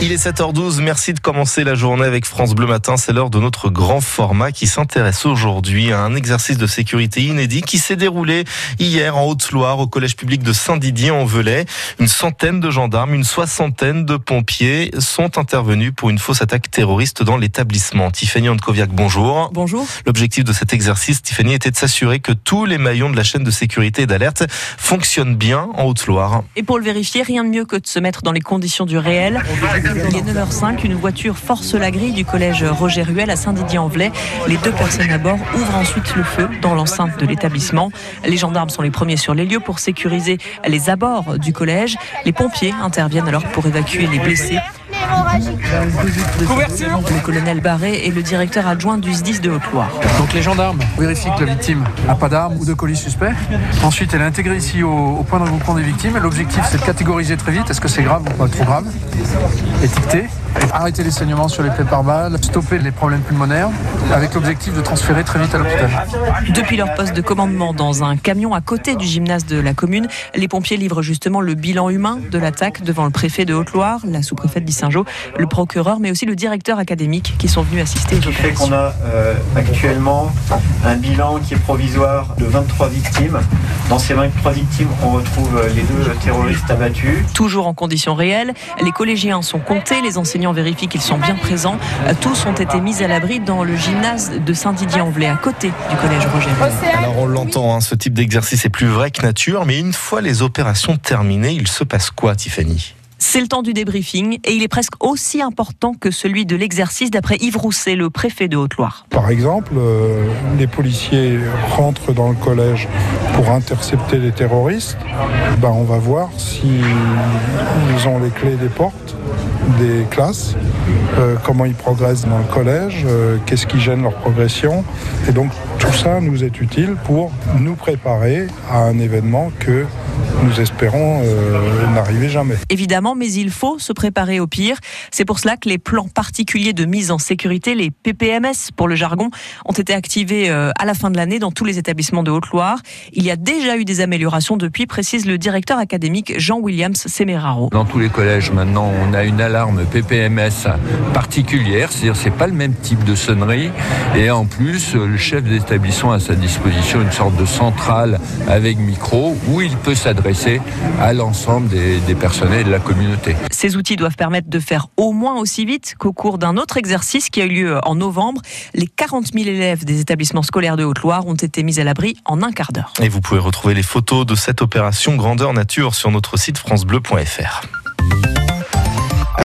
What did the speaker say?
Il est 7h12, merci de commencer la journée avec France Bleu Matin. C'est l'heure de notre grand format qui s'intéresse aujourd'hui à un exercice de sécurité inédit qui s'est déroulé hier en Haute-Loire au collège public de Saint-Didier en Velay. Une centaine de gendarmes, une soixantaine de pompiers sont intervenus pour une fausse attaque terroriste dans l'établissement. Tiffany Ankoviak, bonjour. Bonjour. L'objectif de cet exercice, Tiffany, était de s'assurer que tous les maillons de la chaîne de sécurité et d'alerte fonctionnent bien en Haute-Loire. Et pour le vérifier, rien de mieux que de se mettre dans les conditions du réel. Il est 9h05, une voiture force la grille du collège Roger Ruel à Saint-Didier-en-Velay. Les deux personnes à bord ouvrent ensuite le feu dans l'enceinte de l'établissement. Les gendarmes sont les premiers sur les lieux pour sécuriser les abords du collège. Les pompiers interviennent alors pour évacuer les blessés. Le colonel Barré est le directeur adjoint du SDIS de Haute-Loire. Donc les gendarmes vérifient que la victime n'a pas d'arme ou de colis suspect. Ensuite, elle est intégrée ici au, au point de regroupement des victimes. L'objectif, c'est de catégoriser très vite. Est-ce que c'est grave ou pas trop grave? Étiqueter. Arrêter les saignements sur les plaies par balles, stopper les problèmes pulmonaires, avec l'objectif de transférer très vite à l'hôpital. Depuis leur poste de commandement dans un camion à côté du gymnase de la commune, les pompiers livrent justement le bilan humain de l'attaque devant le préfet de Haute-Loire, la sous-préfète d'Issingeau, le procureur, mais aussi le directeur académique qui sont venus assister aux qui fait opérations. qu'on a euh, actuellement un bilan qui est provisoire de 23 victimes. Dans ces 23 victimes, on retrouve euh, les deux terroristes abattus. Toujours en conditions réelles, les collégiens sont comptés, les enseignants vérifient qu'ils sont bien présents. Euh, Tous ont été mis à l'abri dans le gymnase de Saint-Didier-en-Velay, à côté du collège Roger. Alors on l'entend, hein, ce type d'exercice est plus vrai que nature, mais une fois les opérations terminées, il se passe quoi, Tiffany? C'est le temps du débriefing et il est presque aussi important que celui de l'exercice d'après Yves Rousset, le préfet de Haute-Loire. Par exemple, euh, les policiers rentrent dans le collège pour intercepter les terroristes. Ben, on va voir s'ils ont les clés des portes, des classes, euh, comment ils progressent dans le collège, euh, qu'est-ce qui gêne leur progression. Et donc tout ça nous est utile pour nous préparer à un événement que nous espérons euh, n'arriver jamais. Évidemment, mais il faut se préparer au pire. C'est pour cela que les plans particuliers de mise en sécurité, les PPMS pour le jargon, ont été activés euh, à la fin de l'année dans tous les établissements de Haute-Loire. Il y a déjà eu des améliorations depuis, précise le directeur académique Jean-Williams Semeraro. Dans tous les collèges, maintenant, on a une alarme PPMS particulière, c'est-à-dire c'est pas le même type de sonnerie. Et en plus, le chef d'établissement a à sa disposition une sorte de centrale avec micro où il peut s'adresser à l'ensemble des, des personnels de la communauté. Ces outils doivent permettre de faire au moins aussi vite qu'au cours d'un autre exercice qui a eu lieu en novembre. Les 40 000 élèves des établissements scolaires de Haute-Loire ont été mis à l'abri en un quart d'heure. Et vous pouvez retrouver les photos de cette opération grandeur nature sur notre site francebleu.fr.